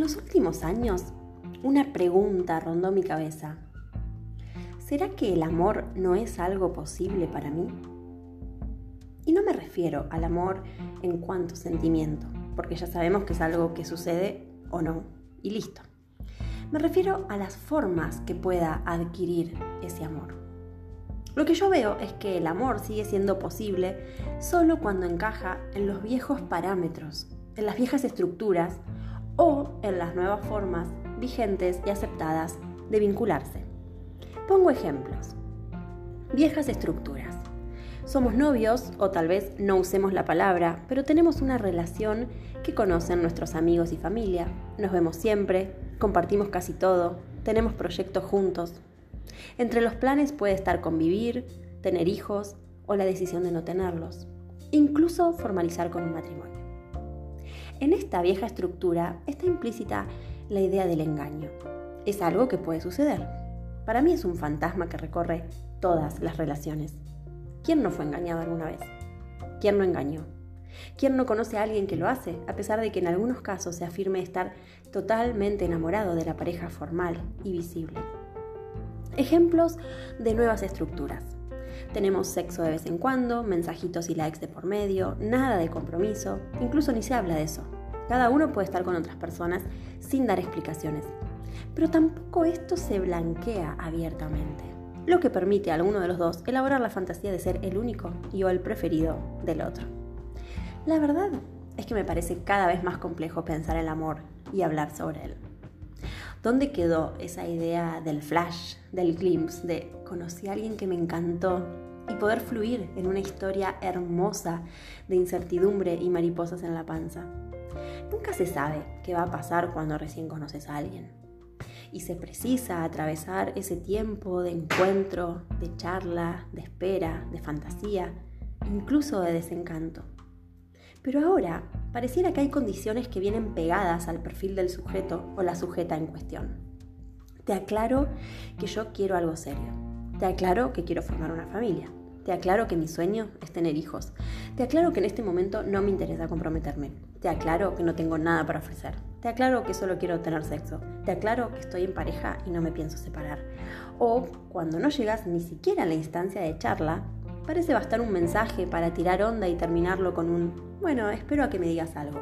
En los últimos años, una pregunta rondó mi cabeza. ¿Será que el amor no es algo posible para mí? Y no me refiero al amor en cuanto sentimiento, porque ya sabemos que es algo que sucede o no, y listo. Me refiero a las formas que pueda adquirir ese amor. Lo que yo veo es que el amor sigue siendo posible solo cuando encaja en los viejos parámetros, en las viejas estructuras o en las nuevas formas vigentes y aceptadas de vincularse. Pongo ejemplos. Viejas estructuras. Somos novios o tal vez no usemos la palabra, pero tenemos una relación que conocen nuestros amigos y familia. Nos vemos siempre, compartimos casi todo, tenemos proyectos juntos. Entre los planes puede estar convivir, tener hijos o la decisión de no tenerlos, incluso formalizar con un matrimonio. En esta vieja estructura está implícita la idea del engaño. Es algo que puede suceder. Para mí es un fantasma que recorre todas las relaciones. ¿Quién no fue engañado alguna vez? ¿Quién no engañó? ¿Quién no conoce a alguien que lo hace, a pesar de que en algunos casos se afirme estar totalmente enamorado de la pareja formal y visible? Ejemplos de nuevas estructuras. Tenemos sexo de vez en cuando, mensajitos y likes de por medio, nada de compromiso, incluso ni se habla de eso. Cada uno puede estar con otras personas sin dar explicaciones. Pero tampoco esto se blanquea abiertamente, lo que permite a alguno de los dos elaborar la fantasía de ser el único y o el preferido del otro. La verdad es que me parece cada vez más complejo pensar el amor y hablar sobre él. ¿Dónde quedó esa idea del flash, del glimpse, de conocí a alguien que me encantó y poder fluir en una historia hermosa de incertidumbre y mariposas en la panza? Nunca se sabe qué va a pasar cuando recién conoces a alguien. Y se precisa atravesar ese tiempo de encuentro, de charla, de espera, de fantasía, incluso de desencanto. Pero ahora pareciera que hay condiciones que vienen pegadas al perfil del sujeto o la sujeta en cuestión. Te aclaro que yo quiero algo serio. Te aclaro que quiero formar una familia. Te aclaro que mi sueño es tener hijos. Te aclaro que en este momento no me interesa comprometerme. Te aclaro que no tengo nada para ofrecer. Te aclaro que solo quiero tener sexo. Te aclaro que estoy en pareja y no me pienso separar. O cuando no llegas ni siquiera a la instancia de charla, parece bastar un mensaje para tirar onda y terminarlo con un, bueno, espero a que me digas algo.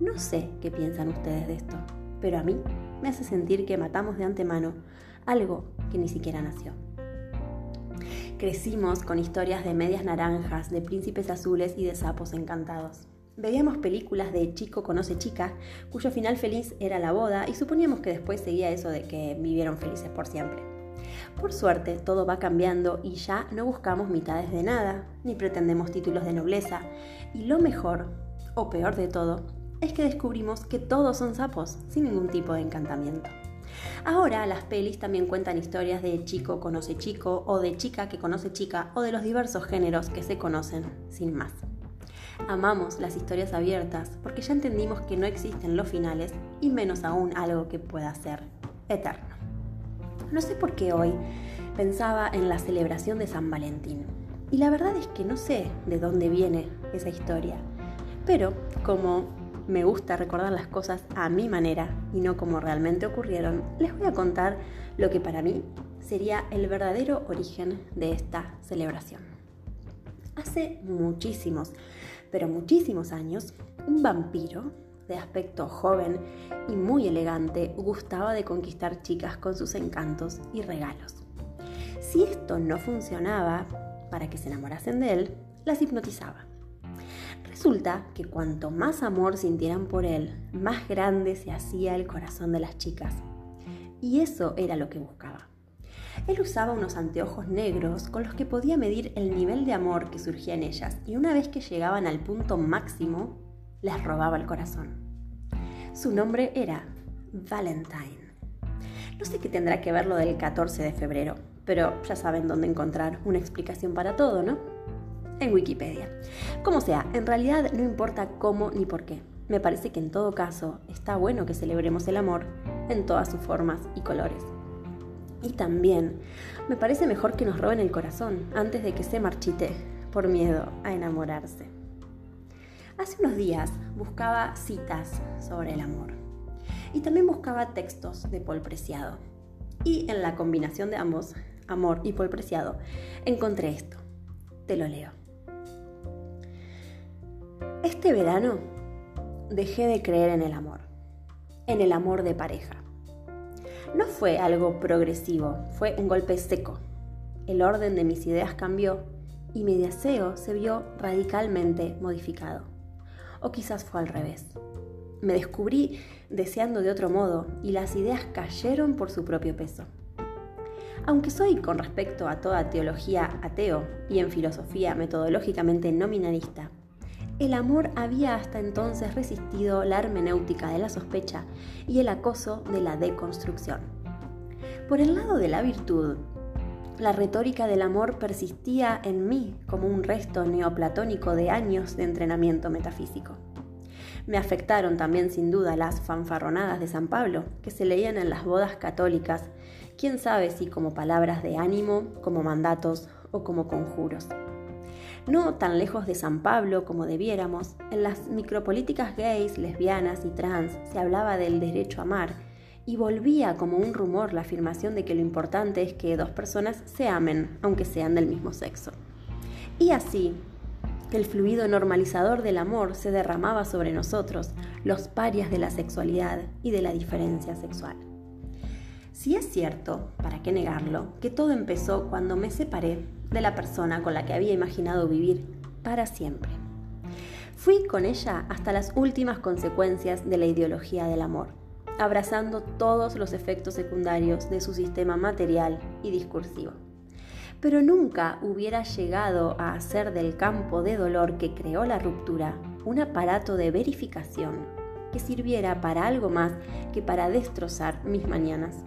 No sé qué piensan ustedes de esto, pero a mí me hace sentir que matamos de antemano algo que ni siquiera nació. Crecimos con historias de medias naranjas, de príncipes azules y de sapos encantados. Veíamos películas de chico conoce chica, cuyo final feliz era la boda, y suponíamos que después seguía eso de que vivieron felices por siempre. Por suerte, todo va cambiando y ya no buscamos mitades de nada, ni pretendemos títulos de nobleza. Y lo mejor, o peor de todo, es que descubrimos que todos son sapos, sin ningún tipo de encantamiento. Ahora las pelis también cuentan historias de chico conoce chico, o de chica que conoce chica, o de los diversos géneros que se conocen, sin más. Amamos las historias abiertas porque ya entendimos que no existen los finales y menos aún algo que pueda ser eterno. No sé por qué hoy pensaba en la celebración de San Valentín. Y la verdad es que no sé de dónde viene esa historia. Pero como me gusta recordar las cosas a mi manera y no como realmente ocurrieron, les voy a contar lo que para mí sería el verdadero origen de esta celebración. Hace muchísimos, pero muchísimos años, un vampiro de aspecto joven y muy elegante, gustaba de conquistar chicas con sus encantos y regalos. Si esto no funcionaba para que se enamorasen de él, las hipnotizaba. Resulta que cuanto más amor sintieran por él, más grande se hacía el corazón de las chicas. Y eso era lo que buscaba. Él usaba unos anteojos negros con los que podía medir el nivel de amor que surgía en ellas y una vez que llegaban al punto máximo, les robaba el corazón. Su nombre era Valentine. No sé qué tendrá que ver lo del 14 de febrero, pero ya saben dónde encontrar una explicación para todo, ¿no? En Wikipedia. Como sea, en realidad no importa cómo ni por qué. Me parece que en todo caso está bueno que celebremos el amor en todas sus formas y colores. Y también me parece mejor que nos roben el corazón antes de que se marchite por miedo a enamorarse. Hace unos días buscaba citas sobre el amor y también buscaba textos de Paul Preciado. Y en la combinación de ambos, amor y Paul Preciado, encontré esto. Te lo leo. Este verano dejé de creer en el amor, en el amor de pareja. No fue algo progresivo, fue un golpe seco. El orden de mis ideas cambió y mi deseo se vio radicalmente modificado. O quizás fue al revés. Me descubrí deseando de otro modo y las ideas cayeron por su propio peso. Aunque soy con respecto a toda teología ateo y en filosofía metodológicamente nominalista, el amor había hasta entonces resistido la hermenéutica de la sospecha y el acoso de la deconstrucción. Por el lado de la virtud, la retórica del amor persistía en mí como un resto neoplatónico de años de entrenamiento metafísico. Me afectaron también sin duda las fanfarronadas de San Pablo, que se leían en las bodas católicas, quién sabe si como palabras de ánimo, como mandatos o como conjuros. No tan lejos de San Pablo como debiéramos, en las micropolíticas gays, lesbianas y trans se hablaba del derecho a amar, y volvía como un rumor la afirmación de que lo importante es que dos personas se amen, aunque sean del mismo sexo. Y así, el fluido normalizador del amor se derramaba sobre nosotros, los parias de la sexualidad y de la diferencia sexual. Si es cierto, ¿para qué negarlo?, que todo empezó cuando me separé de la persona con la que había imaginado vivir para siempre. Fui con ella hasta las últimas consecuencias de la ideología del amor, abrazando todos los efectos secundarios de su sistema material y discursivo pero nunca hubiera llegado a hacer del campo de dolor que creó la ruptura un aparato de verificación que sirviera para algo más que para destrozar mis mañanas.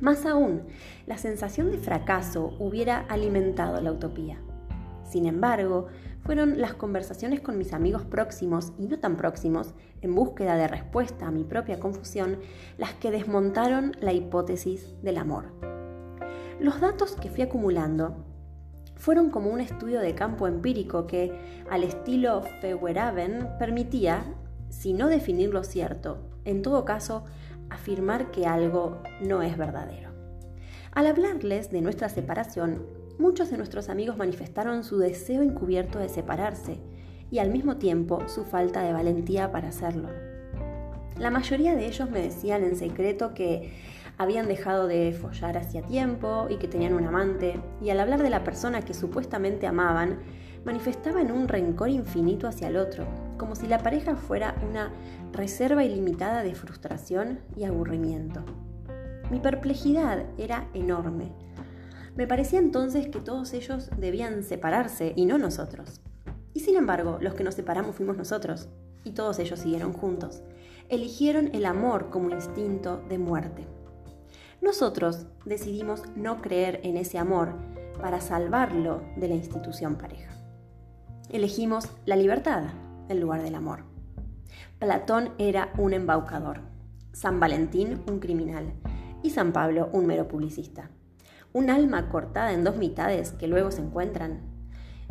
Más aún, la sensación de fracaso hubiera alimentado la utopía. Sin embargo, fueron las conversaciones con mis amigos próximos y no tan próximos, en búsqueda de respuesta a mi propia confusión, las que desmontaron la hipótesis del amor. Los datos que fui acumulando fueron como un estudio de campo empírico que, al estilo Feueraben, permitía, si no definir lo cierto, en todo caso, afirmar que algo no es verdadero. Al hablarles de nuestra separación, muchos de nuestros amigos manifestaron su deseo encubierto de separarse y al mismo tiempo su falta de valentía para hacerlo. La mayoría de ellos me decían en secreto que habían dejado de follar hacía tiempo y que tenían un amante, y al hablar de la persona que supuestamente amaban, manifestaban un rencor infinito hacia el otro, como si la pareja fuera una reserva ilimitada de frustración y aburrimiento. Mi perplejidad era enorme. Me parecía entonces que todos ellos debían separarse y no nosotros. Y sin embargo, los que nos separamos fuimos nosotros, y todos ellos siguieron juntos. Eligieron el amor como instinto de muerte. Nosotros decidimos no creer en ese amor para salvarlo de la institución pareja. Elegimos la libertad en lugar del amor. Platón era un embaucador, San Valentín un criminal y San Pablo un mero publicista. Un alma cortada en dos mitades que luego se encuentran.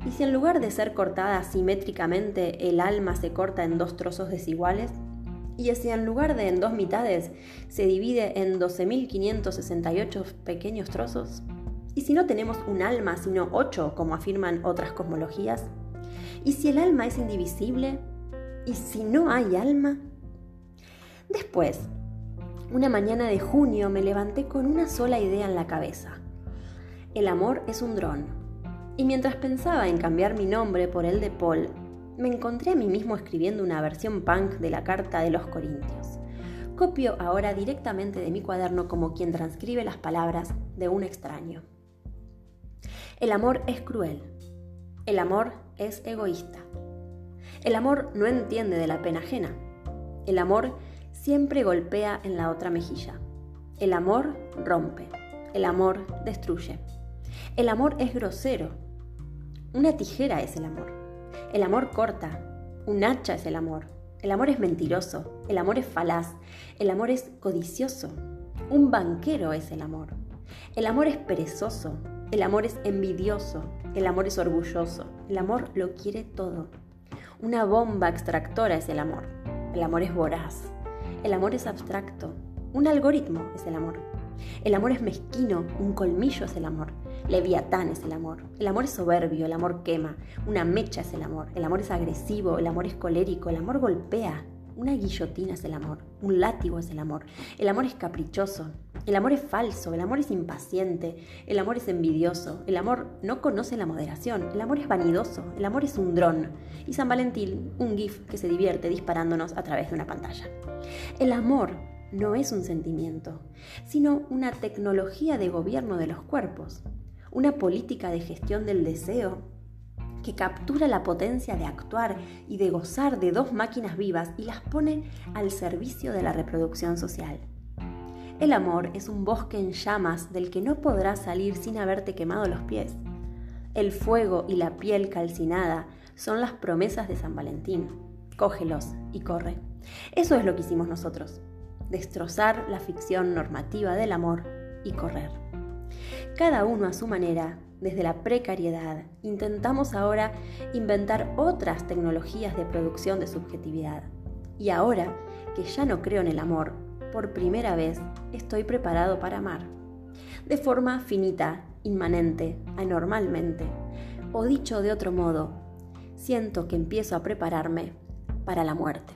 ¿Y si en lugar de ser cortada simétricamente el alma se corta en dos trozos desiguales? y si en lugar de en dos mitades se divide en 12.568 pequeños trozos? ¿Y si no tenemos un alma sino ocho, como afirman otras cosmologías? ¿Y si el alma es indivisible? ¿Y si no hay alma? Después, una mañana de junio me levanté con una sola idea en la cabeza. El amor es un dron. Y mientras pensaba en cambiar mi nombre por el de Paul, me encontré a mí mismo escribiendo una versión punk de la carta de los Corintios. Copio ahora directamente de mi cuaderno como quien transcribe las palabras de un extraño. El amor es cruel. El amor es egoísta. El amor no entiende de la pena ajena. El amor siempre golpea en la otra mejilla. El amor rompe. El amor destruye. El amor es grosero. Una tijera es el amor. El amor corta. Un hacha es el amor. El amor es mentiroso. El amor es falaz. El amor es codicioso. Un banquero es el amor. El amor es perezoso. El amor es envidioso. El amor es orgulloso. El amor lo quiere todo. Una bomba extractora es el amor. El amor es voraz. El amor es abstracto. Un algoritmo es el amor. El amor es mezquino, un colmillo es el amor. Leviatán es el amor. El amor es soberbio, el amor quema. Una mecha es el amor. El amor es agresivo, el amor es colérico, el amor golpea. Una guillotina es el amor. Un látigo es el amor. El amor es caprichoso. El amor es falso, el amor es impaciente, el amor es envidioso, el amor no conoce la moderación, el amor es vanidoso, el amor es un dron y San Valentín un GIF que se divierte disparándonos a través de una pantalla. El amor no es un sentimiento, sino una tecnología de gobierno de los cuerpos, una política de gestión del deseo que captura la potencia de actuar y de gozar de dos máquinas vivas y las pone al servicio de la reproducción social. El amor es un bosque en llamas del que no podrás salir sin haberte quemado los pies. El fuego y la piel calcinada son las promesas de San Valentín. Cógelos y corre. Eso es lo que hicimos nosotros. Destrozar la ficción normativa del amor y correr. Cada uno a su manera, desde la precariedad, intentamos ahora inventar otras tecnologías de producción de subjetividad. Y ahora que ya no creo en el amor, por primera vez estoy preparado para amar. De forma finita, inmanente, anormalmente. O dicho de otro modo, siento que empiezo a prepararme para la muerte.